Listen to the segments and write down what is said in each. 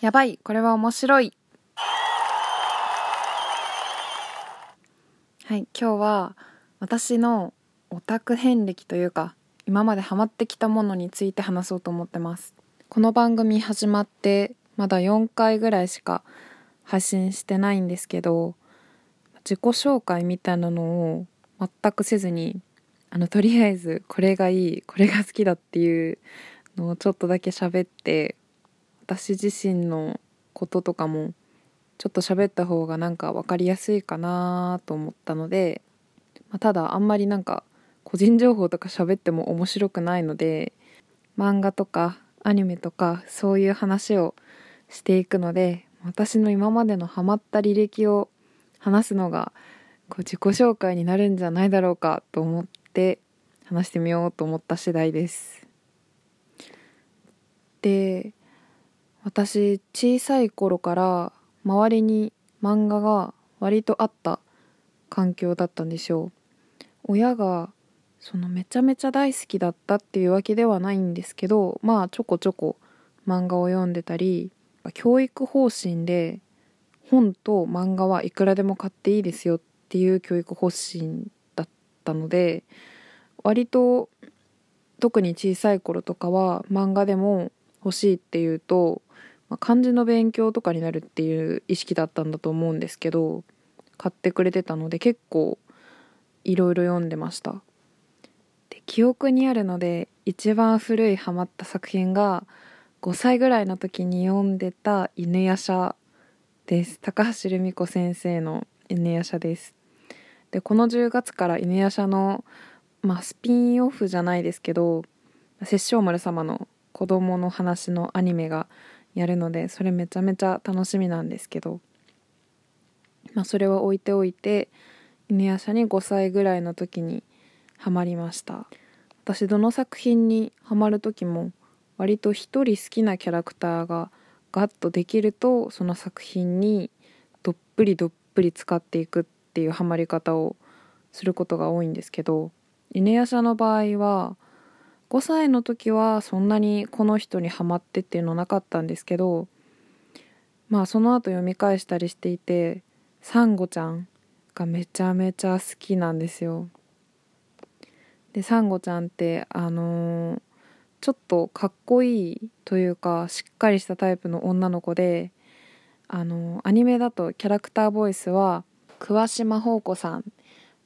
やばいこれは面白い。はい今日は私のオタク遍歴というか今までハマってきたものについて話そうと思ってます。この番組始まってまだ4回ぐらいしか配信してないんですけど自己紹介みたいなのを全くせずにあのとりあえずこれがいいこれが好きだっていうのをちょっとだけ喋って私自身のこととかもちょっと喋った方がなんか分かりやすいかなと思ったので、まあ、ただあんまりなんか個人情報とか喋っても面白くないので漫画とかアニメとかそういう話をしていくので私の今までのハマった履歴を話すのがこう自己紹介になるんじゃないだろうかと思って話してみようと思った次第です。で私小さい頃から周りに漫画が割とあった環境だったんですよ。親がそのめちゃめちゃ大好きだったっていうわけではないんですけどまあちょこちょこ漫画を読んでたり教育方針で本と漫画はいくらでも買っていいですよっていう教育方針だったので割と特に小さい頃とかは漫画でも欲しいっていうとまあ、漢字の勉強とかになるっていう意識だったんだと思うんですけど買ってくれてたので結構いろいろ読んでました。で記憶にあるので一番古いハマった作品が5歳ぐらいの時に読んでた「犬夜叉」です。高橋留美子先生の「犬夜叉」です。でこの10月から犬夜叉の、まあ、スピンオフじゃないですけど殺生丸様の子供の話のアニメがやるのでそれめちゃめちゃ楽しみなんですけど、まあ、それは置いておいて犬夜叉に5歳ぐらいの時にハマりました。私どの作品にハマる時も割と一人好きなキャラクターがガッとできるとその作品にどっぷりどっぷり使っていくっていうハマり方をすることが多いんですけど犬夜叉の場合は5歳の時はそんなにこの人にハマってっていうのなかったんですけどまあその後読み返したりしていてサンゴちゃんがめちゃめちゃ好きなんですよ。でサンゴちゃんってあのー、ちょっとかっこいいというかしっかりしたタイプの女の子であのー、アニメだとキャラクターボイスは桑島宝子さん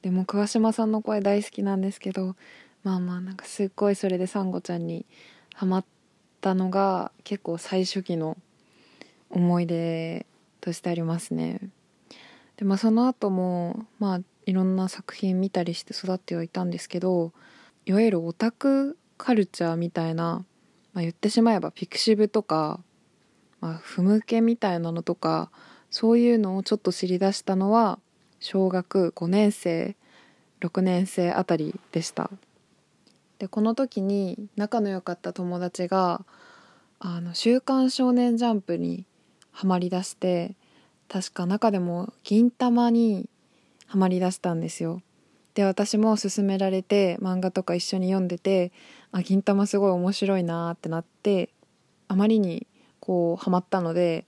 でも桑島さんの声大好きなんですけどまあまあなんかすっごいそれでサンゴちゃんにハマったのが結構最初期の思い出としてありますね。でまあその後もまあいろんな作品見たりして育ってはいたんですけどいわゆるオタクカルチャーみたいな、まあ、言ってしまえばピクシブとか、まあ、ふむけみたいなのとかそういうのをちょっと知り出したのは小学5年生6年生あたりでした。でこの時に仲の良かった友達が「あの週刊少年ジャンプ」にはまりだして確か中でも「銀魂」にはまりだしたんですよ。で私も勧められて漫画とか一緒に読んでて「あ銀魂すごい面白いな」ってなってあまりにこうハマったので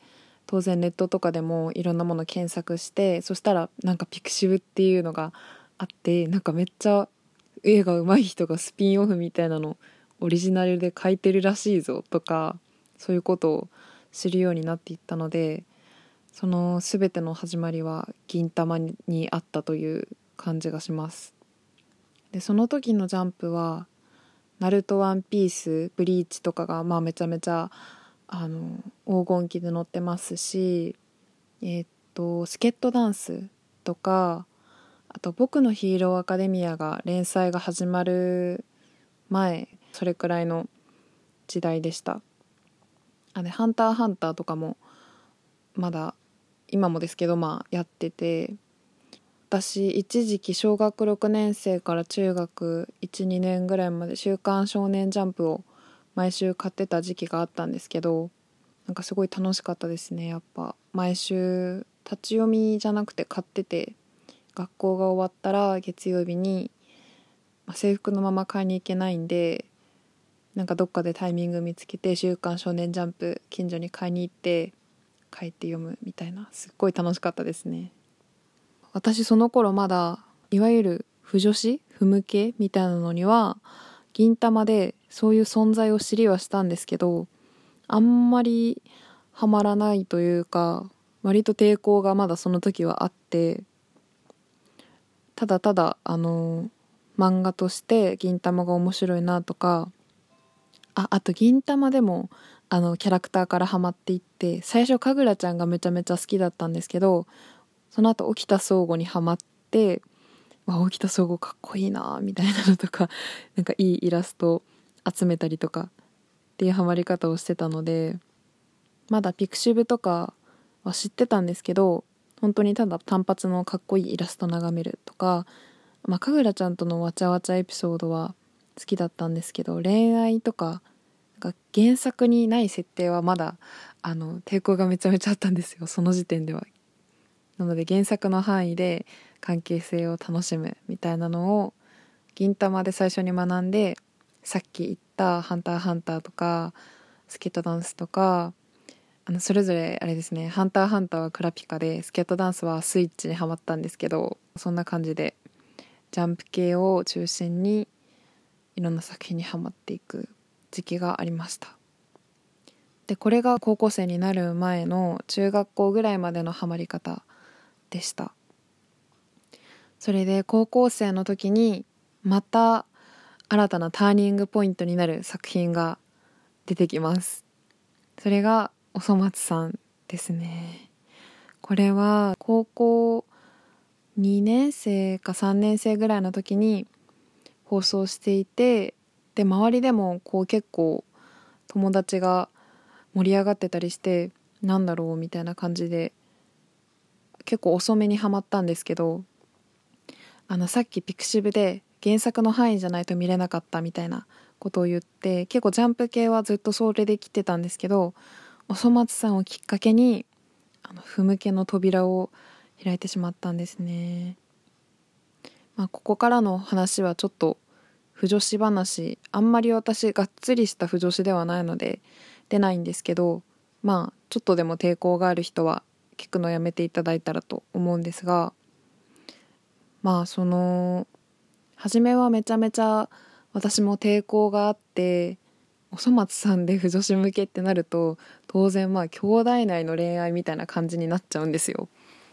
当然ネットとかでもいろんなもの検索してそしたらなんかピクシブっていうのがあってなんかめっちゃ絵が上手い人がスピンオフみたいなのオリジナルで描いてるらしいぞとかそういうことを知るようになっていったのでその全ての始まりは銀魂にあったという感じがします。でその時のジャンプは「ナルトワンピース」「ブリーチ」とかがまあめちゃめちゃあの黄金期で載ってますしえー、っとスケットダンスとかあと「僕のヒーローアカデミア」が連載が始まる前それくらいの時代でした。あで「ハンターハンター」とかもまだ今もですけどまあやってて私一時期小学6年生から中学12年ぐらいまで「週刊少年ジャンプ」を毎週買ってた時期があったんですけどなんかすごい楽しかったですね。やっぱ毎週立ち読みじゃなくて買ってて学校が終わったら月曜日に、制服のまま買いに行けないんでなんかどっかでタイミング見つけて「週刊少年ジャンプ」近所に買いに行って帰って読むみたいなすっごい楽しかったですね。私その頃まだいわゆる不女子不向けみたいなのには銀玉でそういう存在を知りはしたんですけどあんまりハマらないというか割と抵抗がまだその時はあってただただあの漫画として銀玉が面白いなとかああと銀玉でもあのキャラクターからハマっていって最初神楽ちゃんがめちゃめちゃ好きだったんですけどその後沖田総合にハマってわ沖田総合かっこいいなみたいなのとか なんかいいイラスト集めたりとかっていうハマり方をしてたのでまだピクシブとかは知ってたんですけど本当にただ単発のかっこいいイラスト眺めるとかまあ神楽ちゃんとのわちゃわちゃエピソードは好きだったんですけど恋愛とかなんか原作にない設定はまだあの抵抗がめちゃめちゃあったんですよその時点では。なので原作の範囲で関係性を楽しむみたいなのを銀魂で最初に学んでさっき言った「ハンターハンター」とか「スケートダンス」とかあのそれぞれあれですね「ハンターハンター」はクラピカでスケートダンスはスイッチにはまったんですけどそんな感じでジャンプ系を中心にいろんな作品にはまっていく時期がありました。でこれが高校生になる前の中学校ぐらいまでのハマり方でした。それで高校生の時にまた新たなターニングポイントになる作品が出てきます。それがおそ松さんですね。これは高校2年生か3年生ぐらいの時に放送していてで周りでもこう結構友達が盛り上がってたりしてなんだろうみたいな感じで結構遅めにはまったんですけどあのさっきピクシブで原作の範囲じゃないと見れなかったみたいなことを言って結構ジャンプ系はずっとそれで来てたんですけどおそ松さんをきっかけにあの不向けの扉を開いてしまったんですね。まあ、ここからの話はちょっと不女子話あんまり私がっつりした不女子ではないので出ないんですけどまあちょっとでも抵抗がある人は聞くのやめていただいたらと思うんですがまあその初めはめちゃめちゃ私も抵抗があっておそ松さんで不女子向けってなると当然まあ兄弟内の恋愛みたいな感じになっちゃうんですよ。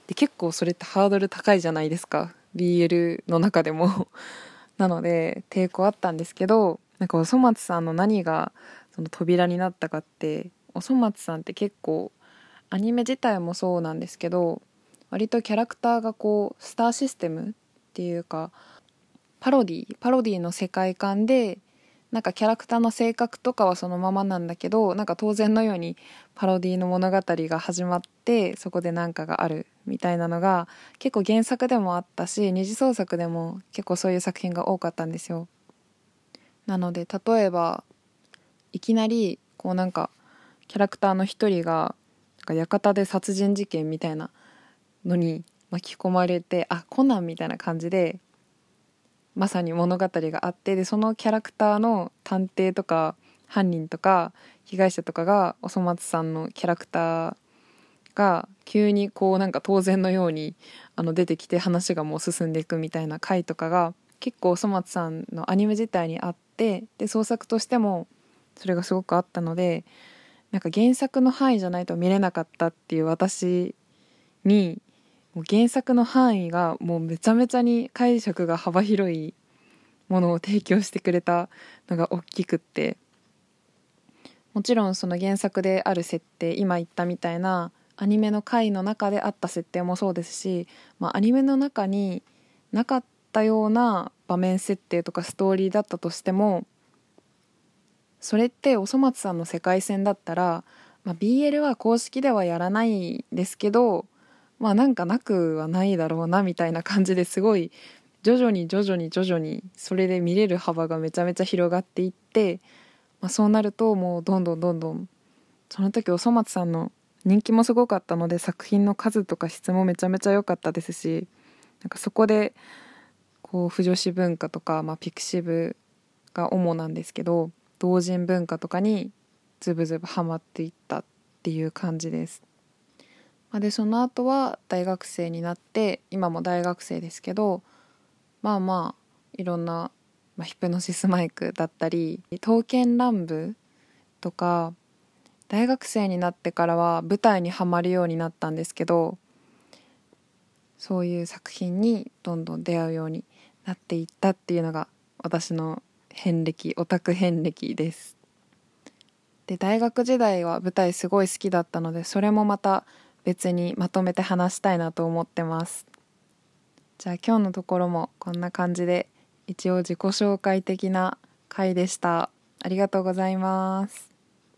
で結構それってハードル高いじゃないですか BL の中でも なので抵抗あったんですけどなんかおそ松さんの何がその扉になったかっておそ松さんって結構アニメ自体もそうなんですけど割とキャラクターがこうスターシステムっていうかパロディパロディの世界観でなんかキャラクターの性格とかはそのままなんだけどなんか当然のようにパロディの物語が始まってそこで何かがあるみたいなのが結構原作でもあったし二次創作でも結構そういう作品が多かったんですよ。なので例えばいきなりこうなんかキャラクターの一人が館で殺人事件みたいなのに巻き込まれてあコナンみたいな感じでまさに物語があってでそのキャラクターの探偵とか犯人とか被害者とかがおそ松さんのキャラクターが急にこうなんか当然のようにあの出てきて話がもう進んでいくみたいな回とかが結構おそ松さんのアニメ自体にあってで創作としてもそれがすごくあったのでなんか原作の範囲じゃないと見れなかったっていう私にもう原作の範囲がもうめちゃめちゃに解釈が幅広いものを提供してくれたのが大きくって。もちろんその原作である設定今言ったみたいなアニメの回の中であった設定もそうですし、まあ、アニメの中になかったような場面設定とかストーリーだったとしてもそれっておそ松さんの世界線だったら、まあ、BL は公式ではやらないですけどまあなんかなくはないだろうなみたいな感じですごい徐々に徐々に徐々にそれで見れる幅がめちゃめちゃ広がっていって、まあ、そうなるともうどんどんどんどんその時おそ松さんの人気もすごかったので作品の数とか質もめちゃめちゃ良かったですしなんかそこでこう不女子文化とか、まあ、ピクシブが主なんですけど同人文化とかにズブズブハマっていったっていう感じです。でその後は大学生になって今も大学生ですけどまあまあいろんな、まあ、ヒプノシスマイクだったり刀剣乱舞とか大学生になってからは舞台にはまるようになったんですけどそういう作品にどんどん出会うようになっていったっていうのが私の遍歴オタク遍歴です。で大学時代は舞台すごい好きだったのでそれもまた別にまとめて話したいなと思ってます。じゃあ今日のところもこんな感じで一応自己紹介的な回でした。ありがとうございます。